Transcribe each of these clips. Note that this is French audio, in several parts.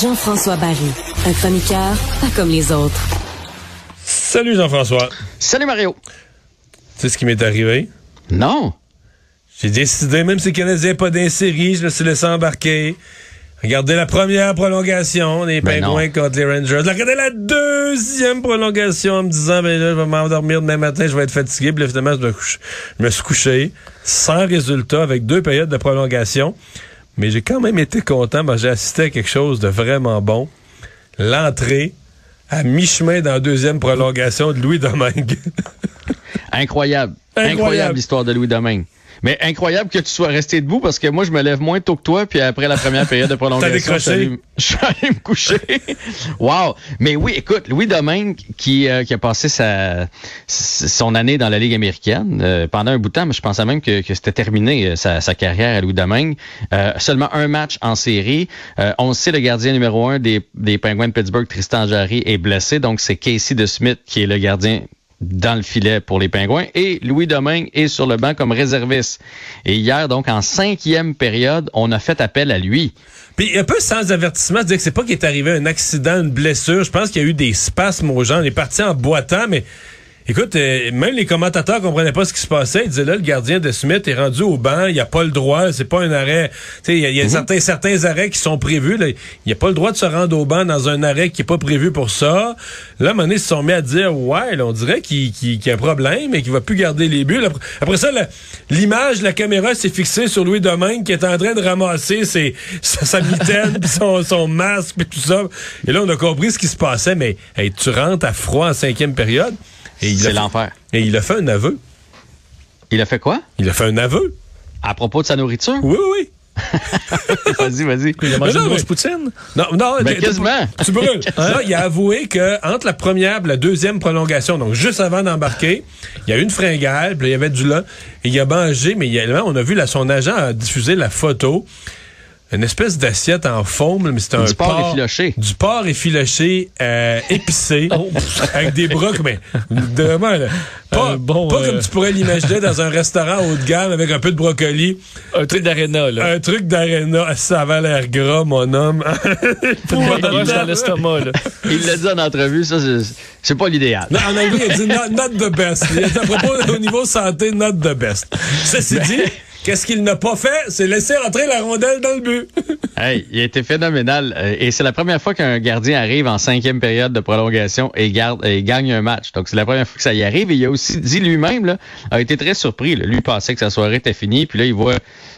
Jean-François Barry, un chroniqueur pas comme les autres. Salut Jean-François. Salut Mario. Tu sais ce qui m'est arrivé? Non. J'ai décidé, même si le Canadien n'est pas d'insérie, je me suis laissé embarquer. Regardez la première prolongation des Ben Pingouins non. contre les Rangers. Regardez la deuxième prolongation en me disant, ben là, je vais m'endormir demain matin, je vais être fatigué. Puis là, finalement, je me, couche- je me suis couché sans résultat avec deux périodes de prolongation. Mais j'ai quand même été content. que j'ai assisté à quelque chose de vraiment bon. L'entrée à mi-chemin dans la deuxième prolongation de Louis Domingue. Incroyable. Incroyable l'histoire de Louis Domingue. Mais incroyable que tu sois resté debout parce que moi, je me lève moins tôt que toi, puis après la première période de prolongation, je suis allé- je suis allé me coucher. wow! Mais oui, écoute, Louis Domingue, qui, euh, qui a passé sa, son année dans la Ligue américaine euh, pendant un bout de temps, mais je pensais même que, que c'était terminé euh, sa, sa carrière à Louis Domingue. Euh, seulement un match en série. Euh, on sait le gardien numéro un des, des Penguins de Pittsburgh, Tristan Jarry, est blessé, donc c'est Casey de Smith qui est le gardien dans le filet pour les Pingouins et Louis Domingue est sur le banc comme réserviste. Et hier, donc, en cinquième période, on a fait appel à lui. Puis un peu sans avertissement, dire que c'est pas qu'il est arrivé un accident, une blessure. Je pense qu'il y a eu des spasmes aux gens. On est parti en boitant, mais écoute, euh, même les commentateurs comprenaient pas ce qui se passait. Ils disaient là, le gardien de Smith est rendu au banc, il a pas le droit, c'est pas un arrêt. Tu sais, il y a, y a certains, certains arrêts qui sont prévus. Là. Il a pas le droit de se rendre au banc dans un arrêt qui est pas prévu pour ça. Là, à un moment donné, ils se sont mis à dire ouais, là, on dirait qu'il y a un problème et qu'il va plus garder les buts. Après, ça, la- l'image, la caméra s'est fixée sur Louis Domingue qui est en train de ramasser ses, sa, sa mitaine, puis son, son masque, puis tout ça. Et là, on a compris ce qui se passait, mais hey, tu rentres à froid en cinquième période. Et il a C'est fait- l'enfer. Et il a fait un aveu. Il a fait quoi? Il a fait un aveu. À propos de sa nourriture? Oui, oui. vas-y, vas-y. Il a mangé Mais non, une grosse mais- poutine? Non, non, Ben, tu- quasiment. Tu brûles. Là, il a avoué que entre la première et la deuxième prolongation, donc juste avant d'embarquer, il y a eu une fringale, puis là, il y avait du lait, et il a mangé, mais il y a- on a vu là, son agent a diffusé la photo. Une espèce d'assiette en faume, là, mais c'était un Du porc effiloché. Du porc effiloché euh, épicé, Oh. avec des bras, mais vraiment, là, pas, bon, pas euh, comme tu pourrais l'imaginer dans un restaurant haut de gamme avec un peu de brocoli. Un truc d'aréna, là. Un truc d'aréna, ça avait l'air gras, mon homme. Roche dans l'estomac, là. Il l'a dit en entrevue, ça, c'est- c'est pas l'idéal. Non, en anglais, il a dit not, not the best. Il a dit à propos au niveau santé, not the best. Ceci dit, qu'est-ce qu'il n'a pas fait? C'est laisser rentrer la rondelle dans le but. Hey, il a été phénoménal. Euh, Et c'est la première fois qu'un gardien arrive en cinquième période de prolongation et, gagne un match. Donc, c'est la première fois que ça y arrive. Et il a aussi dit lui-même, a été très surpris. Lui pensait que sa soirée était finie. Puis là, il voit...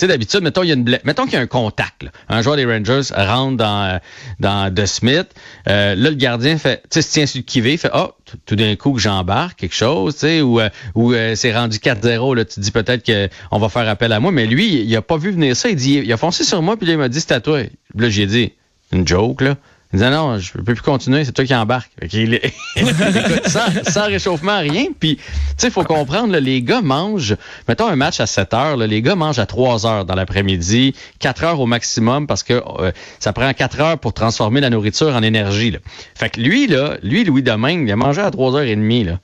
Sais, d'habitude, mettons, il y a une mettons qu'il y a un contact. Un joueur des Rangers rentre dans, dans De Smith. Euh, là, le gardien fait, tu sais, se tient sur le qui-vive, fait, oh, tout d'un coup que j'embarque quelque chose, tu sais, ou, euh, ou euh, c'est rendu 4-0, là, tu te dis peut-être qu'on va faire appel à moi. Mais lui, il a pas vu venir ça. Il dit, il a foncé sur moi, puis là, il m'a dit, c'est à toi. Là, j'ai dit, une joke, là. Il dit, non, je peux plus continuer, c'est toi qui embarque. Fait qu'il est- Écoute, sans, sans réchauffement, rien. Puis, tu sais, il faut comprendre, là, les gars mangent, mettons un match à 7 heures, là, les gars mangent à 3 heures dans l'après-midi, 4 heures au maximum parce que euh, ça prend 4 heures pour transformer la nourriture en énergie. Là. Fait que lui, là, lui, Louis Domingue, il a mangé à 3 heures et demie, là.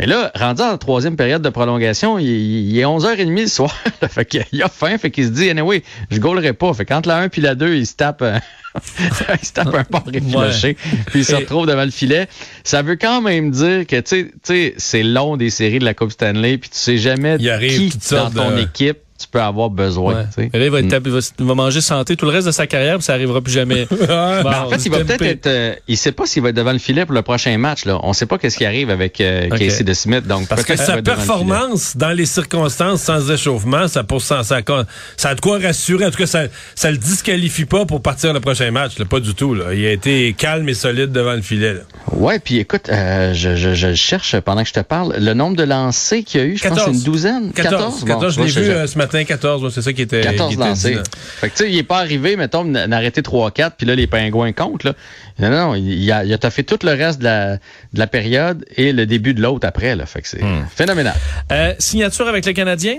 Mais là, rendu en troisième période de prolongation, il, il est 11h30 le soir. fait qu'il a faim, fait qu'il se dit, anyway, je gaulerai pas. Fait qu'entre la 1 puis la 2, il se tape, euh, il se tape un port effiloché, puis il se Et- retrouve devant le filet. Ça veut quand même dire que, tu sais- tu sais, c'est long des séries de la Coupe Stanley, puis tu sais jamais Il arrive qui dans ton de- équipe tu peux avoir besoin. Ouais. là, il va, être Mm. tab- il va, il va manger santé tout le reste de sa carrière, puis ça arrivera plus jamais. Bon, Ben, en fait, il va peut-être être. euh, il sait pas s'il va être devant le filet pour le prochain match. Là. On sait pas qu'est-ce qui arrive avec euh. Casey de Smith. Donc, Parce que sa le performance dans les circonstances sans échauffement, ça, pour, ça, ça, ça a de quoi rassurer. En tout cas, ça, ça le disqualifie pas pour partir le prochain match. là. Pas du tout. Là. Il a été calme et solide devant le filet. là. Ouais, puis écoute, euh, je, je, je cherche pendant que je te parle le nombre de lancers qu'il y a eu. Je pense que c'est une douzaine? 14. 14, Bon, je tu vois, l'ai vu je- euh, ce matin, 14. ouais, c'est ça qui était, 14 qui était dit, lancés. Fait que tu sais, il est pas arrivé, mettons, d'arrêter 3-4, puis là, les pingouins comptent. Là. Non, non, il a, il a taffé tout le reste de la, de la période et le début de l'autre après. Là. Fait que c'est Hmm. phénoménal. Euh, signature avec le Canadien?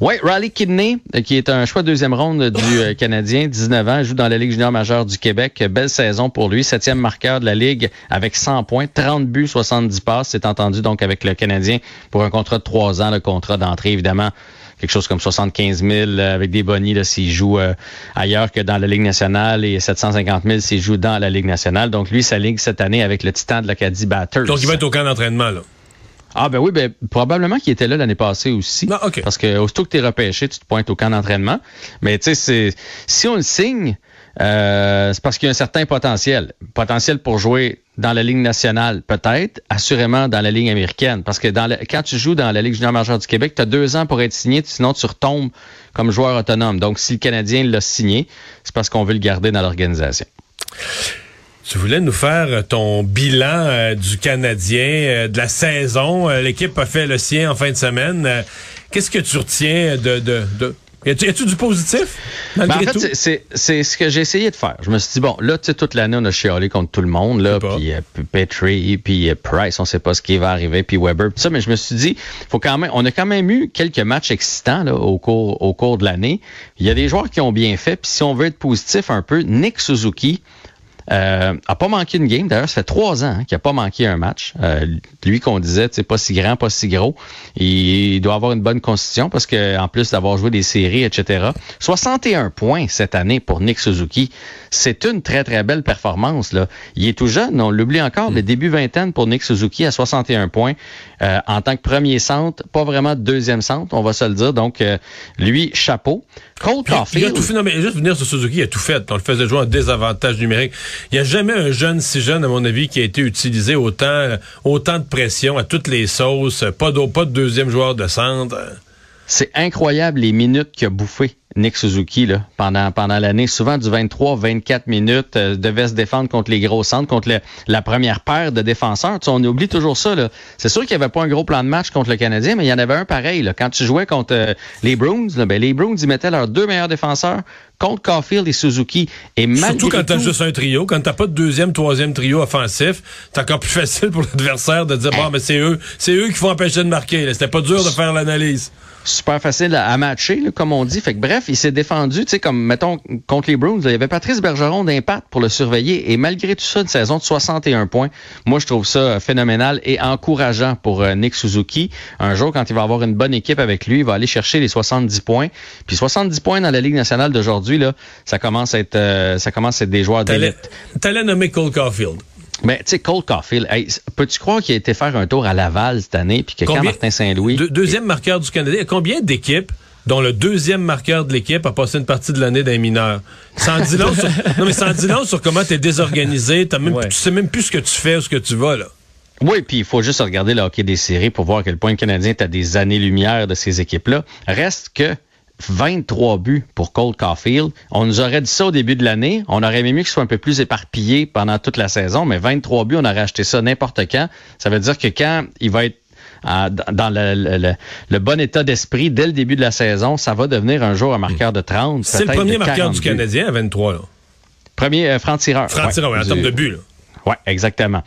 Oui, Riley Kidney, euh, qui est un choix de deuxième ronde du euh, Canadien, 19 ans, joue dans la Ligue junior majeure du Québec. Belle saison pour lui, septième marqueur de la Ligue avec 100 points, 30 buts, 70 passes. C'est entendu donc avec le Canadien pour un contrat de trois ans, le contrat d'entrée évidemment. Quelque chose comme 75 000 euh, avec des bonnies là, s'il joue euh, ailleurs que dans la Ligue nationale et 750 000 s'il joue dans la Ligue nationale. Donc lui, sa ligue cette année avec le Titan de l'Acadie Batters. Donc, il va être au camp d'entraînement. Là. Ah ben oui, ben probablement qu'il était là l'année passée aussi. OK. Parce que aussitôt que tu es repêché, tu te pointes au camp d'entraînement. Mais tu sais, si on le signe, euh, c'est parce qu'il y a un certain potentiel. Potentiel pour jouer dans la Ligue nationale, peut-être, assurément dans la Ligue américaine. Parce que quand tu joues dans la Ligue junior majeure du Québec, tu as deux ans pour être signé, sinon tu retombes comme joueur autonome. Donc, si le Canadien l'a signé, c'est parce qu'on veut le garder dans l'organisation. Tu voulais nous faire ton bilan euh, du Canadien, euh, de la saison. Euh, L'équipe a fait le sien en fin de semaine. Euh, Qu'est-ce que tu retiens de... de, de... Y a-tu du positif? Ben, en fait, tout? c'est- ce que j'ai essayé de faire. Je me suis dit, bon, là, tu sais, toute l'année, on a chialé contre tout le monde, là, puis euh, Petrie, puis euh, Price, on sait pas ce qui va arriver, puis Weber, puis ça, mais je me suis dit, faut quand même, on a quand même eu quelques matchs excitants, là, au cours, au cours de l'année. Il y a des joueurs qui ont bien fait, puis si on veut être positif un peu, Nick Suzuki, euh, a pas manqué une game. D'ailleurs, ça fait trois ans hein, qu'il a pas manqué un match. Euh, lui qu'on disait, c'est pas si grand, pas si gros. Il, il doit avoir une bonne constitution parce que en plus d'avoir joué des séries, etc. 61 points cette année pour Nick Suzuki. C'est une très, très belle performance. Là. Il est tout jeune, on l'oublie encore, le début vingtaine pour Nick Suzuki à 61 points euh, en tant que premier centre, pas vraiment de deuxième centre, on va se le dire. Donc, euh, lui, chapeau. Cole Puis, il a Caulfield. tout fait. Non, mais juste venir sur Suzuki, il a tout fait. On le faisait jouer en désavantage numérique. Il n'y a jamais un jeune si jeune, à mon avis, qui a été utilisé autant, autant de pression à toutes les sauces. Pas de, pas de deuxième joueur de centre. C'est incroyable les minutes qu'il a bouffé Nick Suzuki là, pendant, pendant l'année. Souvent du 23-24 minutes, euh, devait se défendre contre les gros centres, contre le- la première paire de défenseurs. Tu sais, on oublie toujours ça. là. C'est sûr qu'il n'y avait pas un gros plan de match contre le Canadien, mais il y en avait un pareil. Là. Quand tu jouais contre euh, les Bruins, là, ben, les Bruins, ils mettaient leurs deux meilleurs défenseurs contre Caulfield et Suzuki. Et Surtout quand t'as tout- juste un trio. Quand t'as pas de deuxième, troisième trio offensif, c'est encore plus facile pour l'adversaire de dire, bon, mais c'est eux, c'est eux qui font empêcher de marquer. là. C'était pas dur de faire l'analyse. super facile à, à matcher, là, comme on dit. Fait que bref, il s'est défendu, tu sais, comme mettons contre les Bruins, il y avait Patrice Bergeron d'impact pour le surveiller et malgré tout ça, une saison de 61 points. Moi, je trouve ça phénoménal et encourageant pour euh, Nick Suzuki. Un jour, quand il va avoir une bonne équipe avec lui, il va aller chercher les 70 points. Puis 70 points dans la Ligue nationale d'aujourd'hui, là, ça commence à être, euh, ça commence à être des joueurs d'élite. t'allais nommer Cole Caulfield. Mais tu sais, Cole Caulfield, hey, peux-tu croire qu'il a été faire un tour à Laval cette année, puis que quand Martin Saint-Louis, Deux- deuxième marqueur du Canada. Combien d'équipes dont le deuxième marqueur de l'équipe a passé une partie de l'année d'un mineur? En dit long sur, non, mais en dit long sur comment t'es désorganisé. T'as même, Ouais. Tu sais même plus ce que tu fais ou ce que tu vas, là. Oui, puis il faut juste regarder le hockey des séries pour voir à quel point le Canadien est à des années-lumière de ces équipes-là. Reste que 23 buts pour Cole Caulfield. On nous aurait dit ça au début de l'année. On aurait aimé mieux qu'il soit un peu plus éparpillé pendant toute la saison, mais 23 buts, on aurait acheté ça n'importe quand. Ça veut dire que quand il va être à- dans le, le- le- le bon état d'esprit dès le début de la saison, ça va devenir un jour un marqueur de 30. C'est le premier marqueur 40 du. Canadien à 23, là. Premier euh, franc-tireur. Franc-tireur, Ouais. en termes de but, là. Oui, exactement.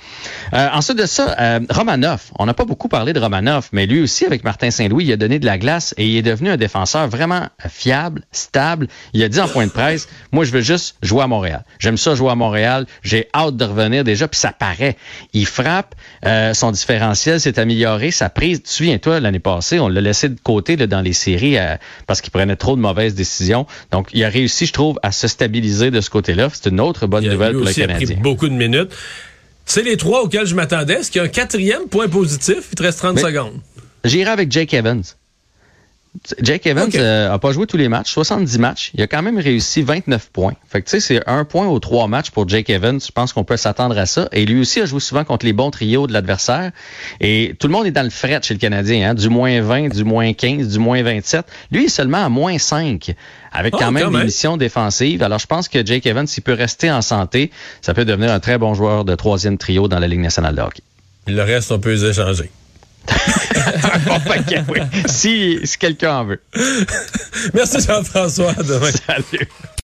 Euh, ensuite de ça, euh, Romanov. On n'a pas beaucoup parlé de Romanov, mais lui aussi, avec Martin Saint-Louis, il a donné de la glace et il est devenu un défenseur vraiment fiable, stable. Il a dit en point de presse, moi, je veux juste jouer à Montréal. J'aime ça jouer à Montréal. J'ai hâte de revenir déjà, puis ça paraît. Il frappe, euh, son différentiel s'est amélioré, sa prise. Souviens-toi, l'année passée, on l'a laissé de côté là, dans les séries euh, parce qu'il prenait trop de mauvaises décisions. Donc, il a réussi, je trouve, à se stabiliser de ce côté-là. C'est une autre bonne Il a- nouvelle lui pour le aussi a pris Canadien. beaucoup de minutes. C'est les trois auxquels je m'attendais. Est-ce qu'il y a un quatrième point positif? Il te reste 30 Mais- secondes. J'irai avec Jake Evans. Jake Evans euh, a pas joué tous les matchs, 70 matchs. Il a quand même réussi 29 points. Fait que tu sais, c'est un point aux trois matchs pour Jake Evans. Je pense qu'on peut s'attendre à ça. Et lui aussi a joué souvent contre les bons trios de l'adversaire. Et tout le monde est dans le fret chez le Canadien, hein? du moins 20, du moins 15, du moins 27. Lui est seulement à moins 5, avec Ah, quand même quand des même. missions défensives. Alors je pense que Jake Evans, s'il peut rester en santé, ça peut devenir un très bon joueur de troisième trio dans la Ligue nationale de hockey. Le reste, on peut les échanger. Bon, fait que oui. si si quelqu'un en veut. Merci Jean-François. Demain. Salut.